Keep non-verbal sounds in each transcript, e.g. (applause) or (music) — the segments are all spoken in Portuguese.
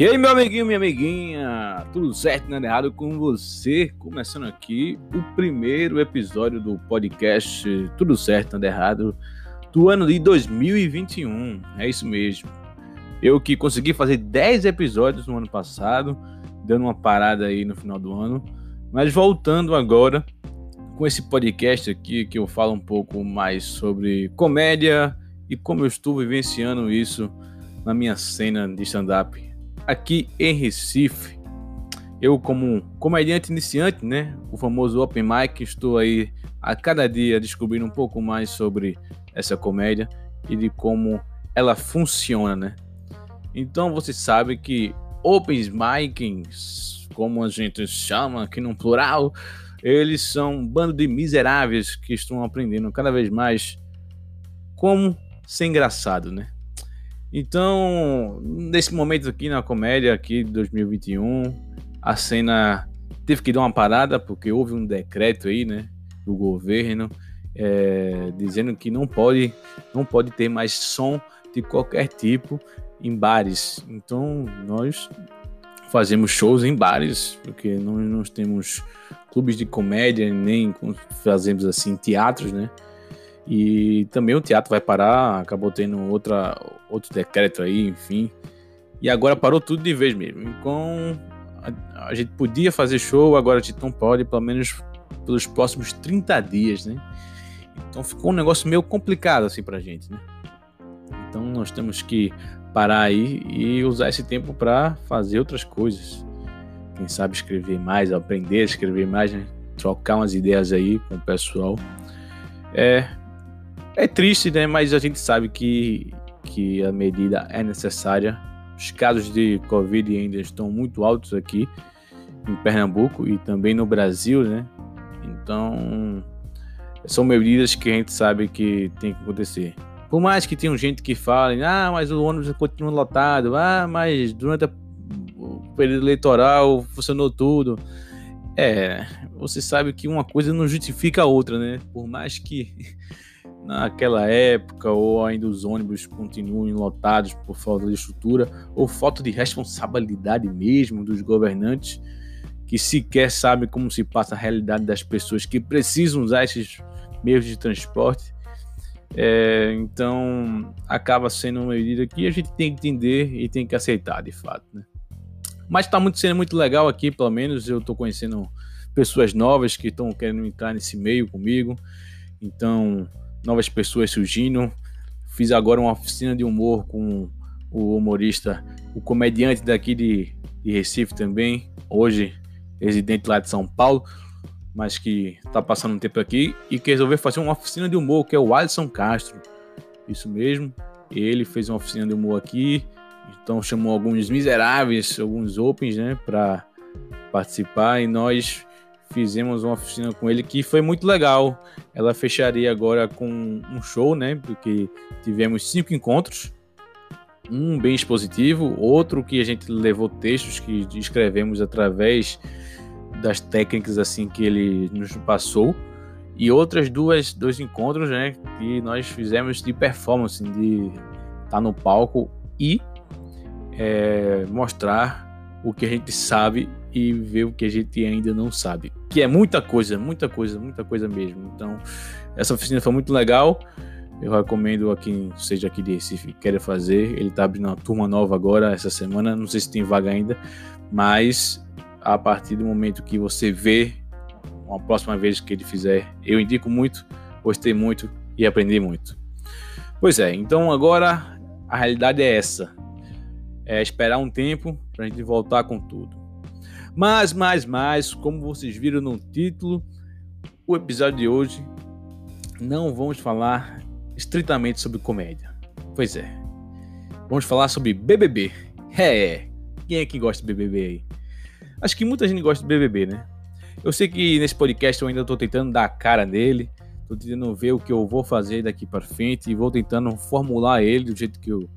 E aí, meu amiguinho, minha amiguinha, tudo certo, nada errado com você? Começando aqui o primeiro episódio do podcast Tudo Certo, Nada Errado do ano de 2021. É isso mesmo. Eu que consegui fazer 10 episódios no ano passado, dando uma parada aí no final do ano, mas voltando agora com esse podcast aqui que eu falo um pouco mais sobre comédia e como eu estou vivenciando isso na minha cena de stand-up aqui em Recife. Eu, como comediante iniciante, né, o famoso Open Mic, estou aí a cada dia descobrindo um pouco mais sobre essa comédia e de como ela funciona, né? Então você sabe que Open Mics, como a gente chama aqui no plural, eles são um bando de miseráveis que estão aprendendo cada vez mais como ser engraçado, né? Então, nesse momento aqui na comédia aqui de 2021, a cena teve que dar uma parada porque houve um decreto aí, né, do governo é, dizendo que não pode, não pode ter mais som de qualquer tipo em bares. Então, nós fazemos shows em bares porque nós não temos clubes de comédia nem fazemos assim teatros, né? E também o teatro vai parar, acabou tendo outra, outro decreto aí, enfim. E agora parou tudo de vez mesmo. Então a, a, gente podia fazer show, agora a gente não pode, pelo menos pelos próximos 30 dias, né? Então ficou um negócio meio complicado assim pra gente, né? Então nós temos que parar aí e usar esse tempo para fazer outras coisas. Quem sabe escrever mais, aprender a escrever mais, né? trocar umas ideias aí com o pessoal. É, é triste, né? Mas a gente sabe que, que a medida é necessária. Os casos de Covid ainda estão muito altos aqui em Pernambuco e também no Brasil, né? Então, são medidas que a gente sabe que tem que acontecer. Por mais que tenha gente que fale, ah, mas o ônibus continua lotado, ah, mas durante o período eleitoral funcionou tudo. É, você sabe que uma coisa não justifica a outra, né? Por mais que naquela época, ou ainda os ônibus continuem lotados por falta de estrutura, ou falta de responsabilidade mesmo dos governantes, que sequer sabem como se passa a realidade das pessoas que precisam usar esses meios de transporte. É, então, acaba sendo uma medida que a gente tem que entender e tem que aceitar, de fato. Né? Mas está muito, sendo muito legal aqui, pelo menos eu estou conhecendo pessoas novas que estão querendo entrar nesse meio comigo. Então, novas pessoas surgindo. Fiz agora uma oficina de humor com o humorista, o comediante daqui de, de Recife também, hoje residente lá de São Paulo, mas que está passando um tempo aqui e que resolveu fazer uma oficina de humor, que é o Alisson Castro. Isso mesmo, ele fez uma oficina de humor aqui, então chamou alguns miseráveis, alguns opens, né, para participar e nós fizemos uma oficina com ele que foi muito legal. Ela fecharia agora com um show, né? Porque tivemos cinco encontros, um bem expositivo, outro que a gente levou textos que escrevemos através das técnicas assim que ele nos passou e outras duas dois encontros, né? Que nós fizemos de performance, de estar tá no palco e é, mostrar o que a gente sabe e ver o que a gente ainda não sabe. Que é muita coisa, muita coisa, muita coisa mesmo. Então, essa oficina foi muito legal. Eu recomendo a quem seja aqui de Recife queira fazer. Ele está abrindo uma turma nova agora, essa semana. Não sei se tem vaga ainda, mas a partir do momento que você vê, uma próxima vez que ele fizer, eu indico muito, gostei muito e aprendi muito. Pois é, então agora a realidade é essa. É esperar um tempo para a gente voltar com tudo. Mas, mais, mais, como vocês viram no título, o episódio de hoje não vamos falar estritamente sobre comédia. Pois é. Vamos falar sobre BBB. É, quem é que gosta de BBB aí? Acho que muita gente gosta de BBB, né? Eu sei que nesse podcast eu ainda estou tentando dar a cara nele, estou tentando ver o que eu vou fazer daqui para frente e vou tentando formular ele do jeito que eu,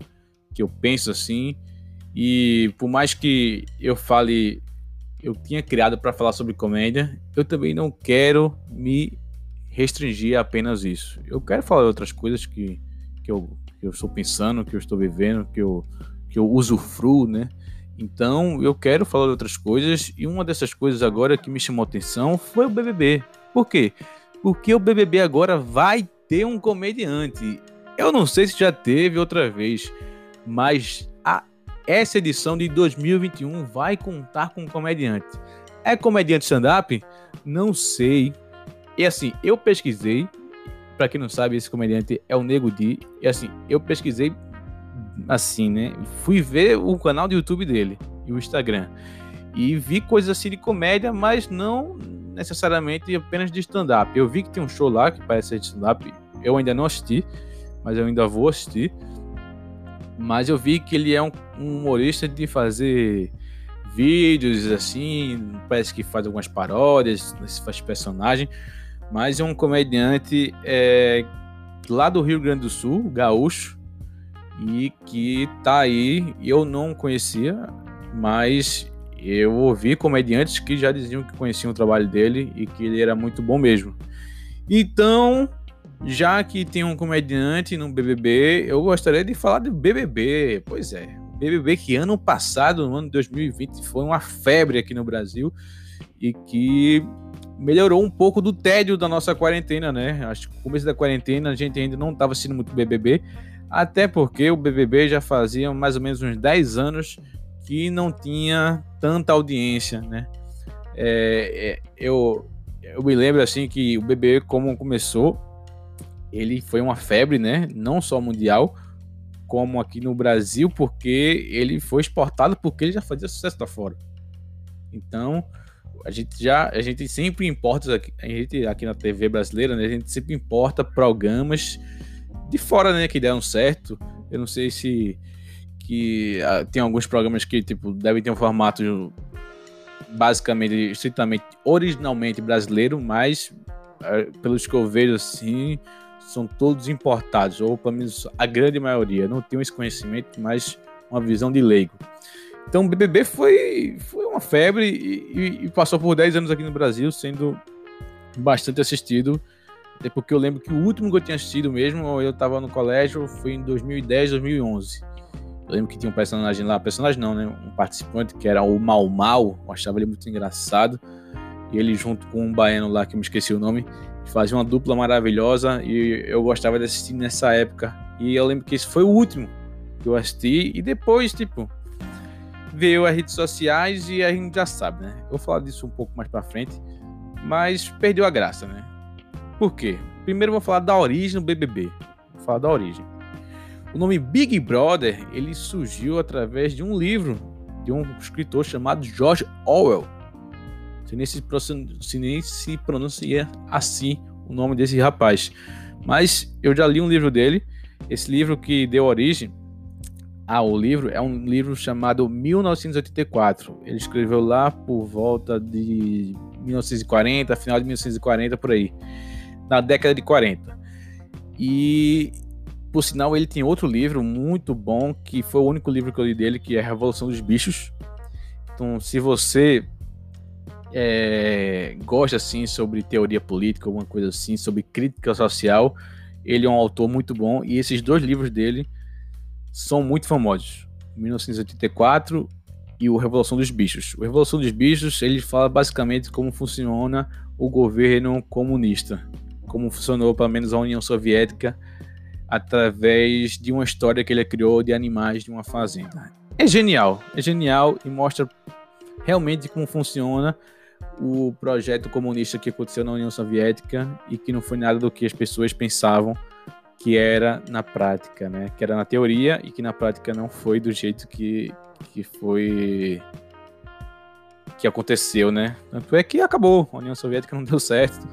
que eu penso assim. E por mais que eu fale eu tinha criado para falar sobre comédia, eu também não quero me restringir a apenas isso. Eu quero falar outras coisas que, que, eu, que eu estou pensando, que eu estou vivendo, que eu, que eu usufruo, né? Então eu quero falar outras coisas e uma dessas coisas agora que me chamou atenção foi o BBB. Por quê? Porque o BBB agora vai ter um comediante. Eu não sei se já teve outra vez, mas essa edição de 2021 vai contar com um comediante. É comediante stand-up? Não sei. E assim, eu pesquisei. Para quem não sabe, esse comediante é o Nego Di. E assim, eu pesquisei assim, né? Fui ver o canal do YouTube dele e o Instagram. E vi coisas assim de comédia, mas não necessariamente apenas de stand-up. Eu vi que tem um show lá que parece stand-up. Eu ainda não assisti, mas eu ainda vou assistir. Mas eu vi que ele é um, um humorista de fazer vídeos assim, parece que faz algumas paródias, faz personagem, mas é um comediante é, lá do Rio Grande do Sul, gaúcho, e que tá aí, eu não conhecia, mas eu ouvi comediantes que já diziam que conheciam o trabalho dele e que ele era muito bom mesmo. Então, já que tem um comediante no BBB, eu gostaria de falar do BBB. Pois é, BBB que ano passado, no ano de 2020, foi uma febre aqui no Brasil e que melhorou um pouco do tédio da nossa quarentena, né? Acho que no começo da quarentena a gente ainda não estava assistindo muito BBB, até porque o BBB já fazia mais ou menos uns 10 anos que não tinha tanta audiência, né? É, é, eu, eu me lembro assim que o BBB como começou, ele foi uma febre, né? Não só mundial, como aqui no Brasil, porque ele foi exportado porque ele já fazia sucesso lá fora. Então, a gente já a gente sempre importa aqui, a gente aqui na TV brasileira, né? A gente sempre importa programas de fora, né, que deram certo. Eu não sei se que ah, tem alguns programas que tipo devem ter um formato basicamente estritamente originalmente brasileiro, mas ah, pelos que eu vejo assim, são todos importados, ou pelo menos a grande maioria. Não tenho esse conhecimento, mas uma visão de leigo. Então o BBB foi, foi uma febre e, e, passou por 10 anos aqui no Brasil, sendo bastante assistido até porque eu lembro que o último que eu tinha assistido mesmo, eu tava no colégio, foi em 2010, 2011. Eu lembro que tinha um personagem lá, personagem não, né? Um participante que era o Mal Mal, eu achava ele muito engraçado. E ele junto com um baiano lá, que eu me esqueci o nome, fazia uma dupla maravilhosa e eu gostava de assistir nessa época. E eu lembro que esse foi o último que eu assisti. E depois, tipo, veio as redes sociais e a gente já sabe, né? Eu vou falar disso um pouco mais pra frente. Mas perdeu a graça, né? Por quê? Primeiro eu vou falar da origem do BBB. Vou falar da origem. O nome Big Brother, ele surgiu através de um livro de um escritor chamado George Orwell. Nem se, nem se pronuncia assim o nome desse rapaz. Mas eu já li um livro dele. Esse livro que deu origem ao livro é um livro chamado 1984. Ele escreveu lá por volta de 1940, final de 1940 por aí na década de 40. E, por sinal, ele tem outro livro muito bom, que foi o único livro que eu li dele, que é Revolução dos Bichos. Então, se você é, gosta assim sobre teoria política, alguma coisa assim, sobre crítica social, ele é um autor muito bom e esses dois livros dele são muito famosos. 1984 e o Revolução dos Bichos. O Revolução dos Bichos ele fala basicamente como funciona o governo comunista como funcionou pelo menos a União Soviética através de uma história que ele criou de animais de uma fazenda. É genial, é genial e mostra realmente como funciona o projeto comunista que aconteceu na União Soviética e que não foi nada do que as pessoas pensavam que era na prática, né? Que era na teoria e que na prática não foi do jeito que, que foi que aconteceu, né? Tanto é que acabou, a União Soviética não deu certo.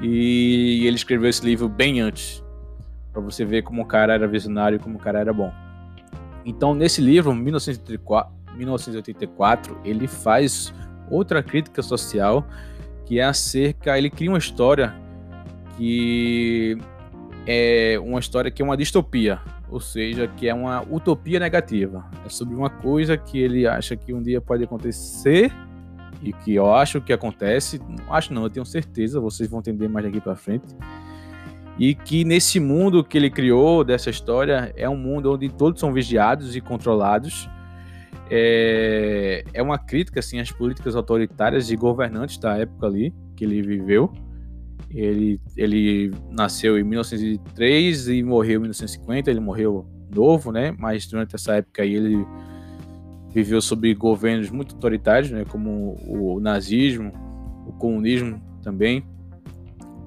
E ele escreveu esse livro bem antes, para você ver como o cara era visionário e como o cara era bom. Então, nesse livro, 1984, 1984, ele faz outra crítica social que é acerca, ele cria uma história que é uma história que é uma distopia, ou seja, que é uma utopia negativa. É sobre uma coisa que ele acha que um dia pode acontecer e que eu acho que acontece, não acho não, eu tenho certeza, vocês vão entender mais daqui para frente, e que nesse mundo que ele criou dessa história é um mundo onde todos são vigiados e controlados. É, é uma crítica assim às políticas autoritárias e governantes da época ali que ele viveu. Ele, ele nasceu em 1903 e morreu em 1950. Ele morreu novo, né? Mas durante essa época aí ele viveu sob governos muito autoritários, né? Como o nazismo, o comunismo também.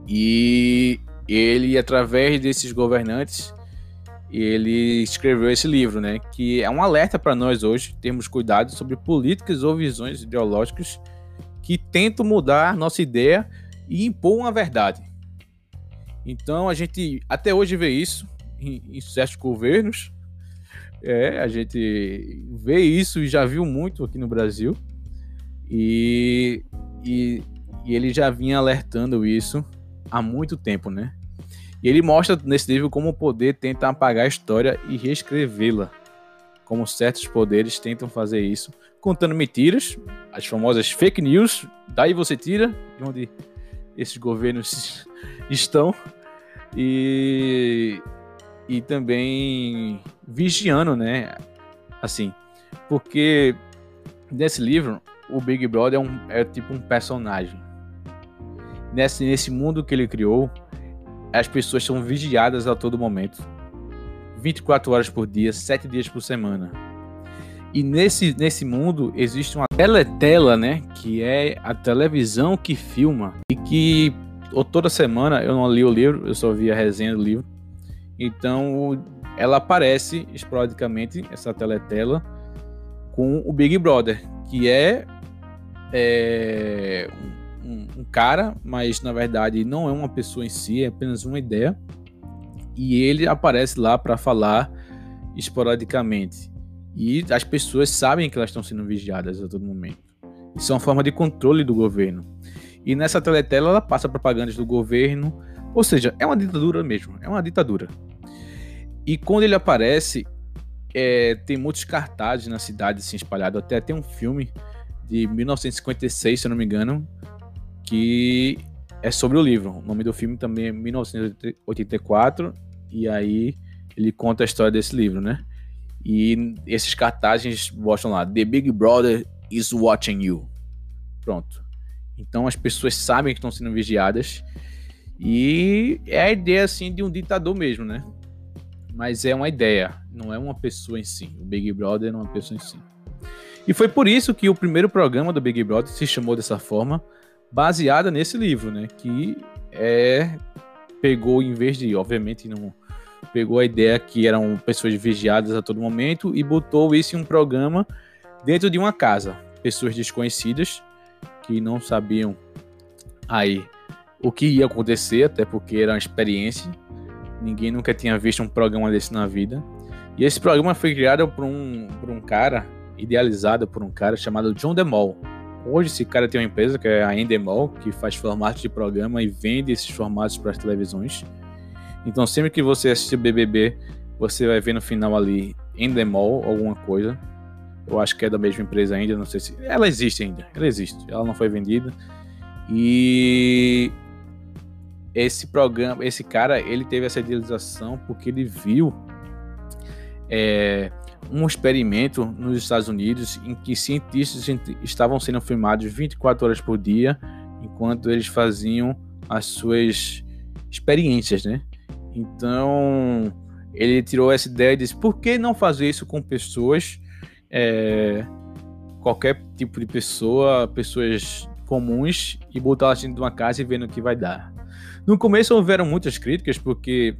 E ele, através desses governantes, ele escreveu esse livro, né? Que é um alerta para nós hoje termos cuidado sobre políticas ou visões ideológicas que tentam mudar nossa ideia e impor uma verdade. Então a gente até hoje vê isso em, em certos governos. É, a gente vê isso e já viu muito aqui no Brasil. E, e, e ele já vinha alertando isso há muito tempo, né? E ele mostra nesse livro como o poder tenta apagar a história e reescrevê-la. Como certos poderes tentam fazer isso, contando mentiras, as famosas fake news, daí você tira de onde esses governos (laughs) estão, e, e também vigiando, né? Assim, porque nesse livro, o Big Brother é, um, é tipo um personagem nesse, nesse mundo que ele criou, as pessoas são vigiadas a todo momento. 24 horas por dia, 7 dias por semana. E nesse, nesse mundo existe uma teletela, né? Que é a televisão que filma. E que ou toda semana, eu não li o livro, eu só vi a resenha do livro. Então ela aparece esporadicamente, essa teletela, com o Big Brother, que é, é um, um, cara, mas na verdade não é uma pessoa em si, é apenas uma ideia. E ele aparece lá para falar esporadicamente. E as pessoas sabem que elas estão sendo vigiadas a todo momento. Isso é uma forma de controle do governo. E nessa teletela ela passa propagandas do governo, ou seja, é uma ditadura mesmo, é uma ditadura. E quando ele aparece, é, tem muitos cartazes na cidade assim, espalhados. Até tem um filme de 1956, se eu não me engano, que é sobre o livro. O nome do filme também é 1984, e aí ele conta a história desse livro, né? E esses cartazes mostram lá: The Big Brother is watching you. Pronto. Então as pessoas sabem que estão sendo vigiadas. E é a ideia assim de um ditador mesmo, né? Mas é uma ideia, não é uma pessoa em si. O Big Brother não é uma pessoa em si. E foi por isso que o primeiro programa do Big Brother se chamou dessa forma, baseada nesse livro, né? Que é pegou em vez de, obviamente, não pegou a ideia que eram pessoas vigiadas a todo momento e botou isso em um programa dentro de uma casa, pessoas desconhecidas que não sabiam aí o que ia acontecer, até porque era uma experiência. Ninguém nunca tinha visto um programa desse na vida. E esse programa foi criado por um, por um cara, idealizado por um cara chamado John DeMol. Hoje esse cara tem uma empresa que é a Endemol, que faz formatos de programa e vende esses formatos para as televisões. Então sempre que você assistir BBB, você vai ver no final ali Endemol, alguma coisa. Eu acho que é da mesma empresa ainda, não sei se... Ela existe ainda, ela existe. Ela não foi vendida. E esse programa, esse cara, ele teve essa idealização porque ele viu é, um experimento nos Estados Unidos em que cientistas estavam sendo filmados 24 horas por dia enquanto eles faziam as suas experiências, né? Então ele tirou essa ideia e disse: por que não fazer isso com pessoas, é, qualquer tipo de pessoa, pessoas comuns e botar elas dentro de uma casa e vendo o que vai dar? No começo houveram muitas críticas porque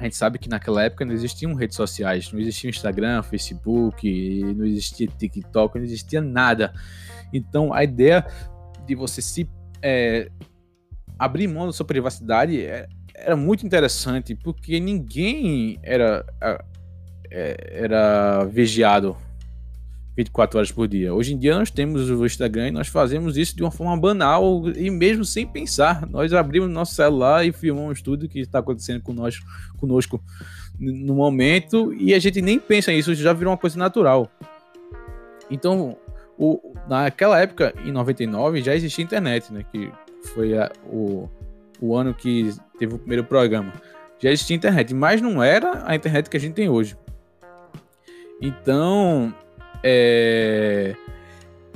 a gente sabe que naquela época não existiam redes sociais, não existia Instagram, Facebook, não existia TikTok, não existia nada. Então a ideia de você se é, abrir mão da sua privacidade é, era muito interessante, porque ninguém era, é, era vigiado 24 horas por dia. Hoje em dia nós temos o Instagram e nós fazemos isso de uma forma banal e mesmo sem pensar. Nós abrimos nosso celular e filmamos tudo que está acontecendo nós, conosco no momento e a gente nem pensa nisso, já virou uma coisa natural. Então, O, naquela época, em 99, já existia internet, né? Que foi a, o, o ano que teve o primeiro programa. Já existia internet, mas não era a internet que a gente tem hoje. Então, é,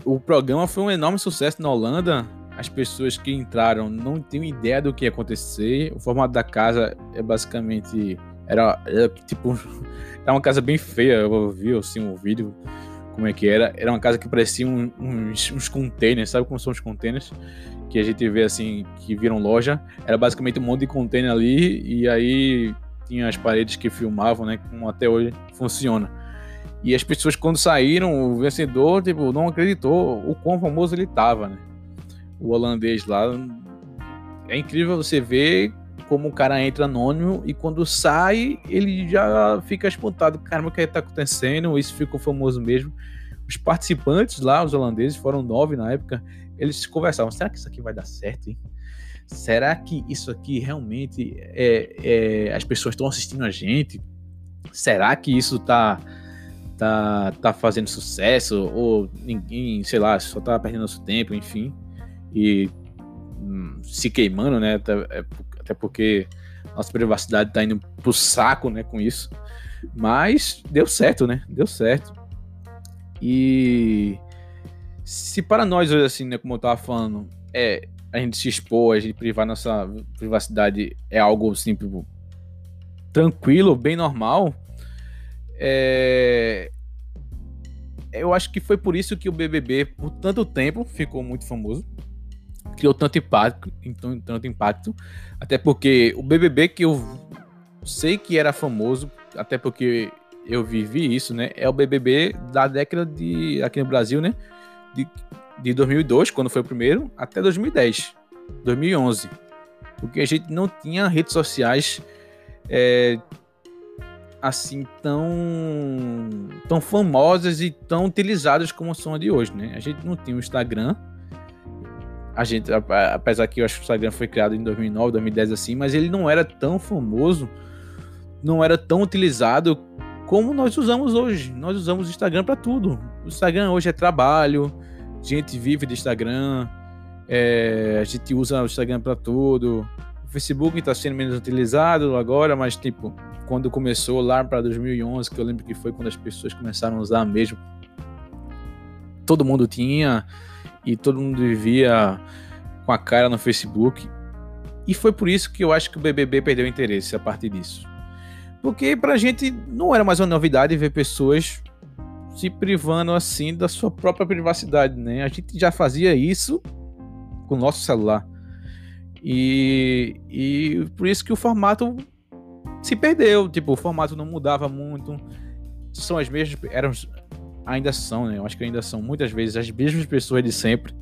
o programa foi um enorme sucesso na Holanda. As pessoas que entraram não tinham ideia do que ia acontecer. O formato da casa é basicamente era, era tipo (laughs) era uma casa bem feia. Eu vi assim um vídeo como é que era. Era uma casa que parecia um, uns, uns containers, sabe como são os containers? Que a gente vê assim, que viram loja. Era basicamente um monte de container ali, e aí tinha as paredes que filmavam, né? Como até hoje funciona. E as pessoas, quando saíram, o vencedor, tipo, não acreditou o quão famoso ele tava, né? O holandês lá. É incrível você ver como o cara entra anônimo e quando sai, ele já fica espantado. Caramba, o que está acontecendo? Isso ficou famoso mesmo. Os participantes lá, os holandeses, foram nove na época, eles conversavam: será que isso aqui vai dar certo, hein? Será que isso aqui realmente é, é as pessoas estão assistindo a gente? Será que isso tá, tá, tá fazendo sucesso? Ou ninguém, sei lá, só tá perdendo nosso tempo, enfim. E hum, se queimando, né? É até porque nossa privacidade tá indo pro saco, né, com isso. Mas deu certo, né? Deu certo. E se para nós hoje, assim, né, como eu tava falando, é a gente se expor, a gente privar nossa privacidade é algo assim, tipo, tranquilo, bem normal. É... Eu acho que foi por isso que o BBB, por tanto tempo, ficou muito famoso criou tanto impacto, então, tanto impacto, até porque o BBB que eu sei que era famoso, até porque eu vivi isso, né? É o BBB da década de aqui no Brasil, né? De, de 2002, quando foi o primeiro, até 2010, 2011, porque a gente não tinha redes sociais é, assim tão tão famosas e tão utilizadas como são a de hoje, né? A gente não tinha o Instagram, a gente, apesar que eu acho que o Instagram foi criado em 2009, 2010 assim, mas ele não era tão famoso, não era tão utilizado como nós usamos hoje. Nós usamos o Instagram para tudo. O Instagram hoje é trabalho, gente vive de Instagram, é, a gente usa o Instagram para tudo. O Facebook está sendo menos utilizado agora, mas tipo, quando começou lá para 2011, que eu lembro que foi quando as pessoas começaram a usar mesmo, todo mundo tinha e todo mundo vivia com a cara no Facebook. E foi por isso que eu acho que o BBB perdeu interesse a partir disso. Porque pra gente não era mais uma novidade ver pessoas se privando assim da sua própria privacidade, né? A gente já fazia isso com o nosso celular. E, e por isso que o formato se perdeu, tipo, o formato não mudava muito. São as mesmas, eram ainda são, né? Eu acho que ainda são muitas vezes as mesmas pessoas de sempre.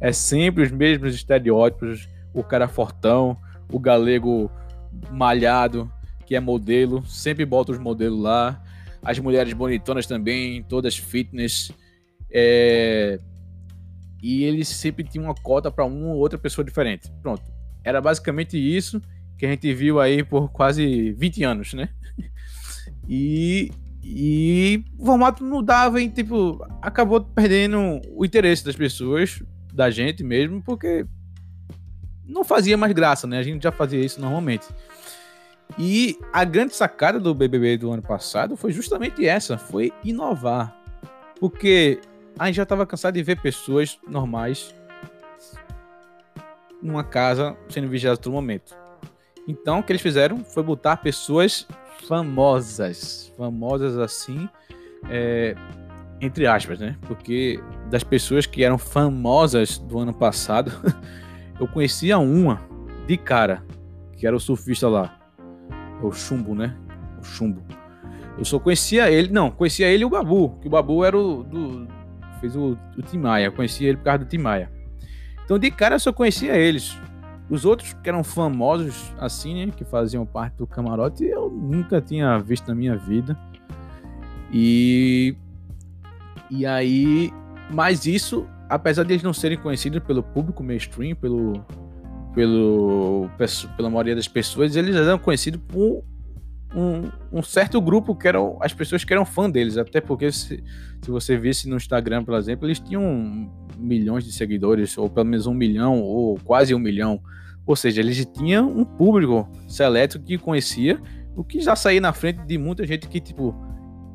É sempre os mesmos estereótipos. O cara fortão, o galego malhado, que é modelo, sempre bota os modelos lá. As mulheres bonitonas também, todas fitness. É... E eles sempre tinham uma cota para uma ou outra pessoa diferente. Pronto. Era basicamente isso que a gente viu aí por quase 20 anos, né? E e o formato não dava, e, tipo, acabou perdendo o interesse das pessoas, da gente mesmo, porque não fazia mais graça, né? A gente já fazia isso normalmente. E a grande sacada do BBB do ano passado foi justamente essa, foi inovar. Porque a gente já estava cansado de ver pessoas normais numa casa sendo vigiadas todo momento. Então, o que eles fizeram foi botar pessoas famosas, famosas assim, é, entre aspas, né? Porque das pessoas que eram famosas do ano passado, (laughs) eu conhecia uma de cara, que era o surfista lá, o Chumbo, né? O Chumbo. Eu só conhecia ele, não, conhecia ele e o Babu, que o Babu era o do fez o, o Tim Maia, conhecia ele por causa do Tim Maia. Então de cara eu só conhecia eles. Os outros que eram famosos assim, né, que faziam parte do camarote, eu nunca tinha visto na minha vida. E e aí, mas isso, apesar de eles não serem conhecidos pelo público mainstream, pelo pelo pela maioria das pessoas, eles eram conhecidos por um, um, certo grupo que eram as pessoas que eram fã deles. Até porque, se, se você visse no Instagram, por exemplo, eles tinham milhões de seguidores, ou pelo menos um milhão, ou quase um milhão. Ou seja, eles tinham um público seleto que conhecia, o que já saía na frente de muita gente que, tipo,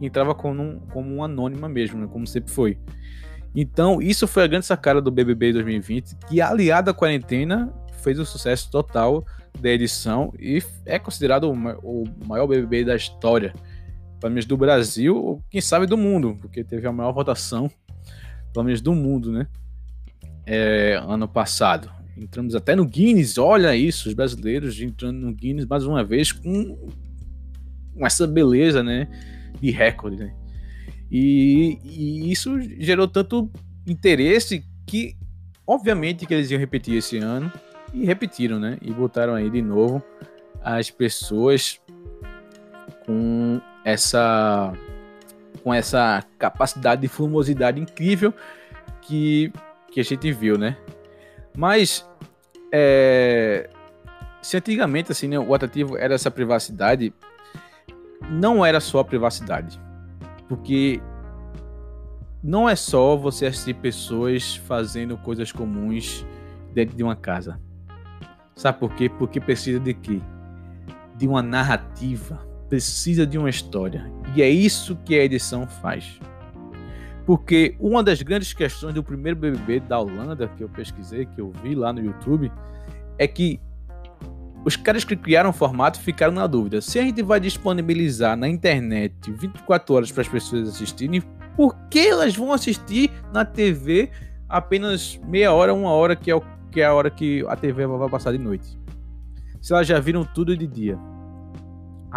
entrava como um, como um anônima mesmo, né? como sempre foi. Então, isso foi a grande sacada do BBB 2020, que aliado à quarentena fez o sucesso total da edição e é considerado o maior BBB da história, pelo menos do Brasil, ou quem sabe do mundo, porque teve a maior votação, pelo menos do mundo, né? É, ano passado. Entramos até no Guinness, olha isso, os brasileiros entrando no Guinness mais uma vez com, com essa beleza, né? De recorde, né? E, e isso gerou tanto interesse que, obviamente, que eles iam repetir esse ano e repetiram, né? E botaram aí de novo as pessoas com essa com essa capacidade de fumosidade incrível que, que a gente viu, né? Mas é, se antigamente assim, né, o atrativo era essa privacidade, não era só a privacidade. Porque não é só você assistir pessoas fazendo coisas comuns dentro de uma casa. Sabe por quê? Porque precisa de quê? De uma narrativa, precisa de uma história. E é isso que a edição faz. Porque uma das grandes questões do primeiro BBB da Holanda, que eu pesquisei, que eu vi lá no YouTube, é que os caras que criaram o formato ficaram na dúvida. Se a gente vai disponibilizar na internet 24 horas para as pessoas assistirem, por que elas vão assistir na TV apenas meia hora, uma hora, que é o que é a hora que a TV vai passar de noite. Se elas já viram tudo de dia.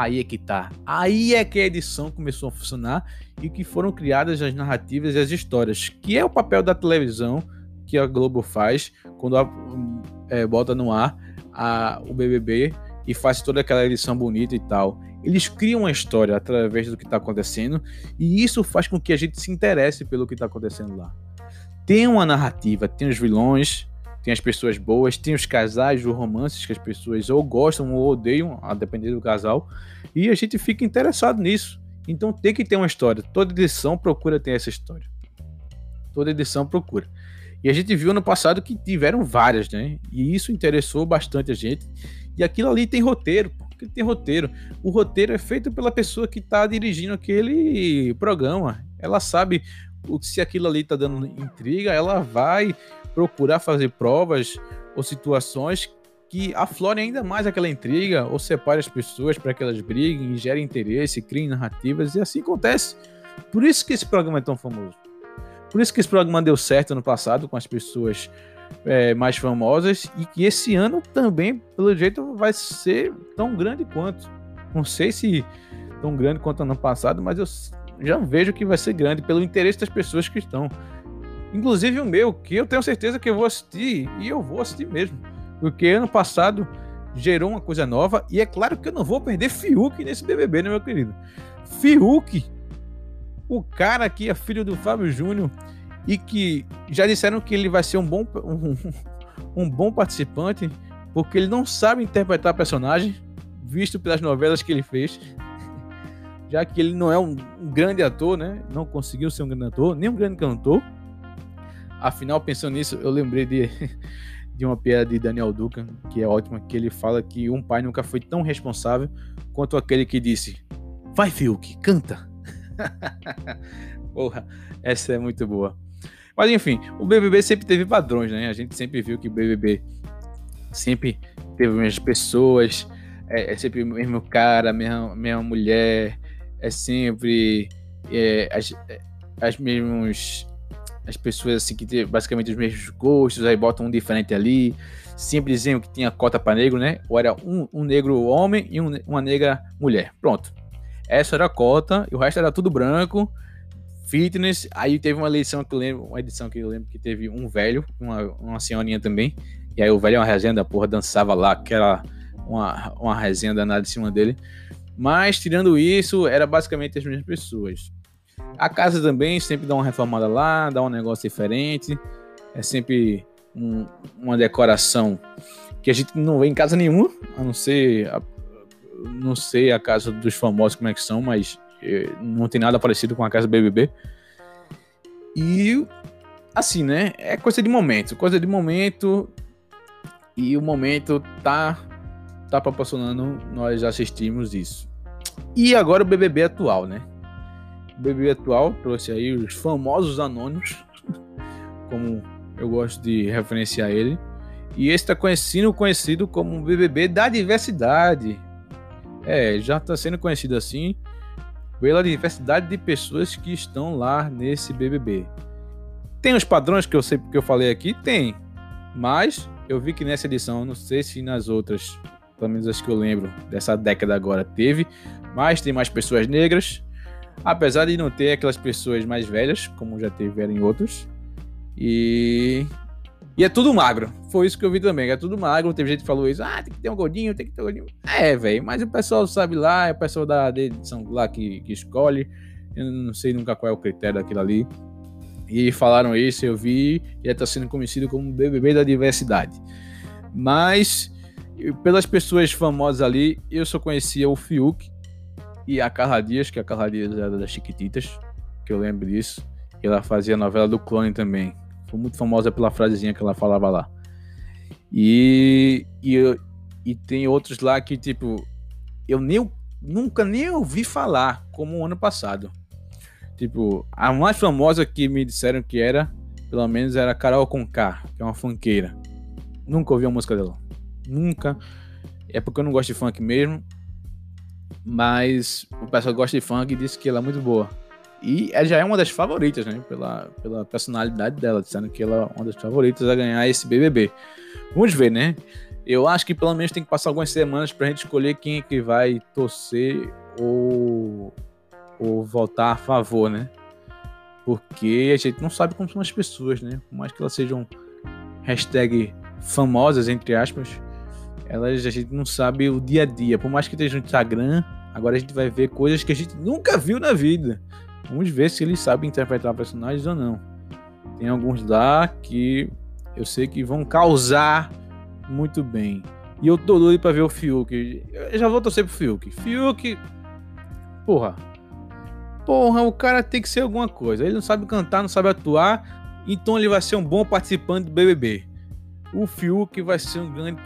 Aí é que tá. Aí é que a edição começou a funcionar e que foram criadas as narrativas e as histórias, que é o papel da televisão que a Globo faz quando a, é, bota no ar a, o BBB e faz toda aquela edição bonita e tal. Eles criam uma história através do que está acontecendo e isso faz com que a gente se interesse pelo que está acontecendo lá. Tem uma narrativa, tem os vilões, tem as pessoas boas, tem os casais, os romances que as pessoas ou gostam ou odeiam, a depender do casal, e a gente fica interessado nisso. Então tem que ter uma história. Toda edição procura ter essa história. Toda edição procura. E a gente viu no passado que tiveram várias, né? E isso interessou bastante a gente. E aquilo ali tem roteiro, porque tem roteiro. O roteiro é feito pela pessoa que está dirigindo aquele programa. Ela sabe se aquilo ali está dando intriga, ela vai procurar fazer provas ou situações que aflorem ainda mais aquela intriga ou separe as pessoas para que elas briguem, gerem interesse, criem narrativas e assim acontece. Por isso que esse programa é tão famoso. Por isso que esse programa deu certo ano passado com as pessoas é, mais famosas e que esse ano também, pelo jeito, vai ser tão grande quanto. Não sei se tão grande quanto ano passado, mas eu já vejo que vai ser grande pelo interesse das pessoas que estão. Inclusive o meu, que eu tenho certeza que eu vou assistir e eu vou assistir mesmo. Porque ano passado gerou uma coisa nova e é claro que eu não vou perder Fiuk nesse BBB, né, meu querido? Fiuk, o cara que é filho do Fábio Júnior e que já disseram que ele vai ser um bom, um, um bom participante porque ele não sabe interpretar personagem, visto pelas novelas que ele fez. (laughs) Já que ele não é um, grande ator, né? Não conseguiu ser um grande ator, nem um grande cantor Afinal, pensando nisso, eu lembrei de, (laughs) de uma piada de Daniel Duca, que é ótima, que ele fala que um pai nunca foi tão responsável quanto aquele que disse: Vai, Fiuk, canta! (laughs) Porra, essa é muito boa. Mas enfim, o BBB sempre teve padrões, né? A gente sempre viu que o BBB sempre teve as mesmas pessoas, é, é, sempre o mesmo cara, a mesma, mesma mulher, é sempre é, as, é, as mesmos as pessoas assim que têm basicamente os mesmos gostos, aí botam um diferente ali. Sempre diziam que tinha cota para negro, né? Ou era um, um negro homem e um, uma negra mulher. Pronto. Essa era a cota, e o resto era tudo branco, fitness. Aí teve uma eleição que eu lembro, uma edição que eu lembro que teve um velho, uma, uma senhorinha também. E aí o velho é uma resenha da porra, dançava lá, que era uma, uma resenha danada em cima dele. Mas tirando isso, era basicamente as mesmas pessoas. A casa também sempre dá uma reformada lá, dá um negócio diferente. É sempre um, uma decoração que a gente não vê em casa nenhuma, a não ser a, não sei a casa dos famosos como é que são, mas eh, não tem nada parecido com a casa BBB. E assim, né? É coisa de momento, coisa de momento. E o momento tá tá proporcionando nós assistimos isso. E agora o BBB atual, né? BBB atual trouxe aí os famosos anônimos, (laughs) como eu gosto de referenciar ele. E esse está conhecido, conhecido como o BBB da diversidade. É, já está sendo conhecido assim pela diversidade de pessoas que estão lá nesse BBB. Tem os padrões que eu sei porque eu falei aqui? Tem. Mas eu vi que nessa edição, não sei se nas outras, pelo menos as que eu lembro dessa década agora, teve, mas tem mais pessoas negras. Apesar de não ter aquelas pessoas mais velhas, como já tiveram em outros. E. E é tudo magro. Foi isso que eu vi também. É tudo magro. Teve gente que falou isso. Ah, tem que ter um gordinho, tem que ter um gordinho. É, velho. Mas o pessoal sabe lá, é o pessoal da edição lá que, que escolhe. Eu não sei nunca qual é o critério daquilo ali. E falaram isso, eu vi, e está sendo conhecido como BBB da diversidade. Mas, pelas pessoas famosas ali, eu só conhecia o Fiuk e a Carla Dias, que a Carla Dias era das Chiquititas, que eu lembro disso. E ela fazia a novela do Clone também. Foi muito famosa pela frasezinha que ela falava lá. E, e, e tem outros lá que, tipo, eu nem, nunca nem ouvi falar, como o ano passado. Tipo, a mais famosa que me disseram que era, pelo menos, era Carol Conká, que é uma funkeira. Nunca ouvi a música dela. Nunca. É porque eu não gosto de funk mesmo. Mas o pessoal gosta de funk e disse que ela é muito boa. E ela já é uma das favoritas, né? Pela, pela personalidade dela, dizendo que ela é uma das favoritas a ganhar esse BBB. Vamos ver, né? Eu acho que pelo menos tem que passar algumas semanas pra gente escolher quem é que vai torcer ou ou votar a favor, né? Porque a gente não sabe como são as pessoas, né? Por mais que elas sejam hashtag famosas, entre aspas, elas a gente não sabe o dia a dia. Por mais que esteja no Instagram, agora a gente vai ver coisas que a gente nunca viu na vida. Vamos ver se eles sabem interpretar personagens ou não. Tem alguns lá que eu sei que vão causar muito bem. E eu tô doido pra ver o Fiuk. Eu já vou torcer pro Fiuk. Fiuk, porra, Porra, o cara tem que ser alguma coisa. Ele não sabe cantar, não sabe atuar, então ele vai ser um bom participante do BBB. O Fiuk vai ser um grande.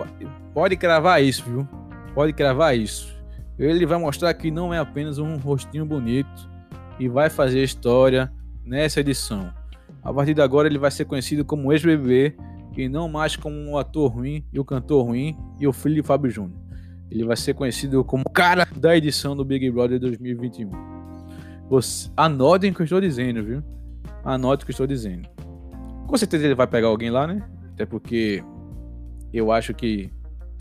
Pode cravar isso, viu? Pode cravar isso. Ele vai mostrar que não é apenas um rostinho bonito e vai fazer história nessa edição. A partir de agora, ele vai ser conhecido como ex-BBB e não mais como um ator ruim e o cantor ruim e o filho de Fábio Júnior. Ele vai ser conhecido como cara da edição do Big Brother 2021. Você, anotem o que eu estou dizendo, viu? Anote o que eu estou dizendo. Com certeza ele vai pegar alguém lá, né? Até porque eu acho que.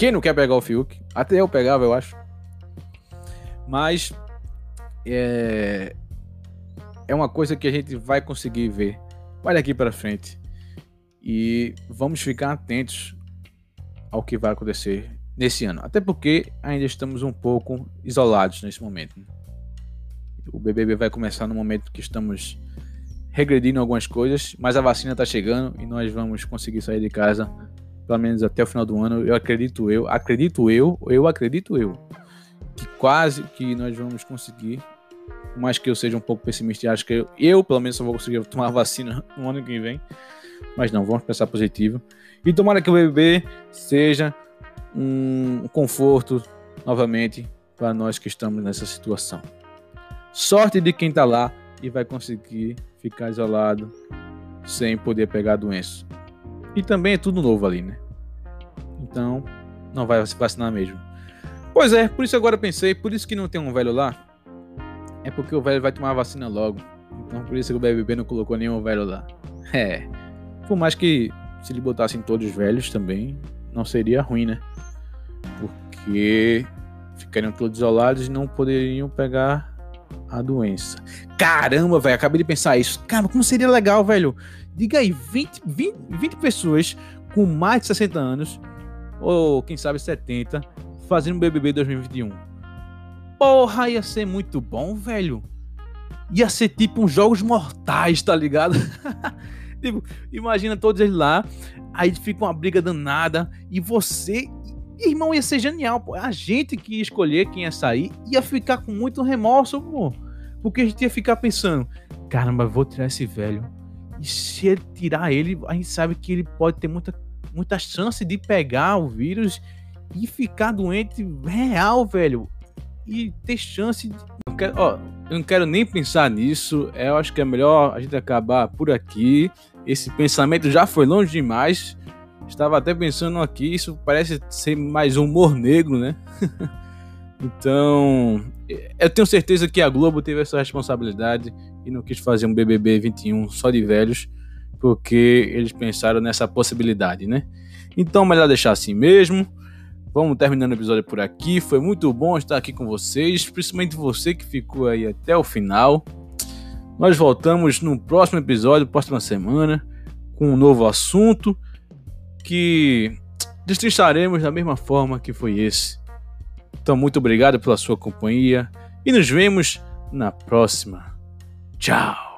Quem não quer pegar o Fiuk? Até eu pegava, eu acho. Mas. É. É uma coisa que a gente vai conseguir ver. Vai daqui para frente. E vamos ficar atentos ao que vai acontecer nesse ano. Até porque ainda estamos um pouco isolados nesse momento. O BBB vai começar no momento que estamos regredindo algumas coisas, mas a vacina está chegando e nós vamos conseguir sair de casa pelo menos até o final do ano. Eu acredito eu, acredito eu, eu acredito eu que quase que nós vamos conseguir. Mais que eu seja um pouco pessimista, acho que eu, eu pelo menos só vou conseguir tomar a vacina (laughs) no ano que vem. Mas não, vamos pensar positivo. E tomara que o BBB seja um conforto novamente para nós que estamos nessa situação. Sorte de quem tá lá e vai conseguir ficar isolado sem poder pegar a doença. E também é tudo novo ali, né? Então, não vai se vacinar mesmo. Pois é, por isso agora pensei, por isso que não tem um velho lá, é porque o velho vai tomar a vacina logo. Então por isso que o BBB não colocou nenhum velho lá. (laughs) É. Por mais que se ele botassem todos velhos também, não seria ruim, né? Porque ficariam todos isolados e não poderiam pegar a doença. Caramba, velho, acabei de pensar isso. Cara, como seria legal, velho? Diga aí, 20, 20, 20 pessoas com mais de 60 anos, ou quem sabe 70, fazendo BBB 2021. Porra, ia ser muito bom, velho. Ia ser tipo uns jogos mortais, tá ligado? (laughs) tipo, imagina todos eles lá, aí fica uma briga danada e você Irmão, ia ser genial, pô. A gente que ia escolher quem ia sair ia ficar com muito remorso, pô. Porque a gente ia ficar pensando: caramba, vou tirar esse velho. E se ele tirar ele, a gente sabe que ele pode ter muita, muita chance de pegar o vírus e ficar doente real, velho. E ter chance de. Eu, quero, ó, eu não quero nem pensar nisso. É, eu acho que é melhor a gente acabar por aqui. Esse pensamento já foi longe demais. Estava até pensando aqui, isso parece ser mais humor negro, né? (laughs) então, eu tenho certeza que a Globo teve essa responsabilidade e não quis fazer um BBB 21 só de velhos, porque eles pensaram nessa possibilidade, né? Então, melhor deixar assim mesmo. Vamos terminando o episódio por aqui. Foi muito bom estar aqui com vocês, principalmente você que ficou aí até o final. Nós voltamos no próximo episódio, próxima semana, com um novo assunto que destrincharemos da mesma forma que foi esse. Então, muito obrigado pela sua companhia e nos vemos na próxima. Tchau!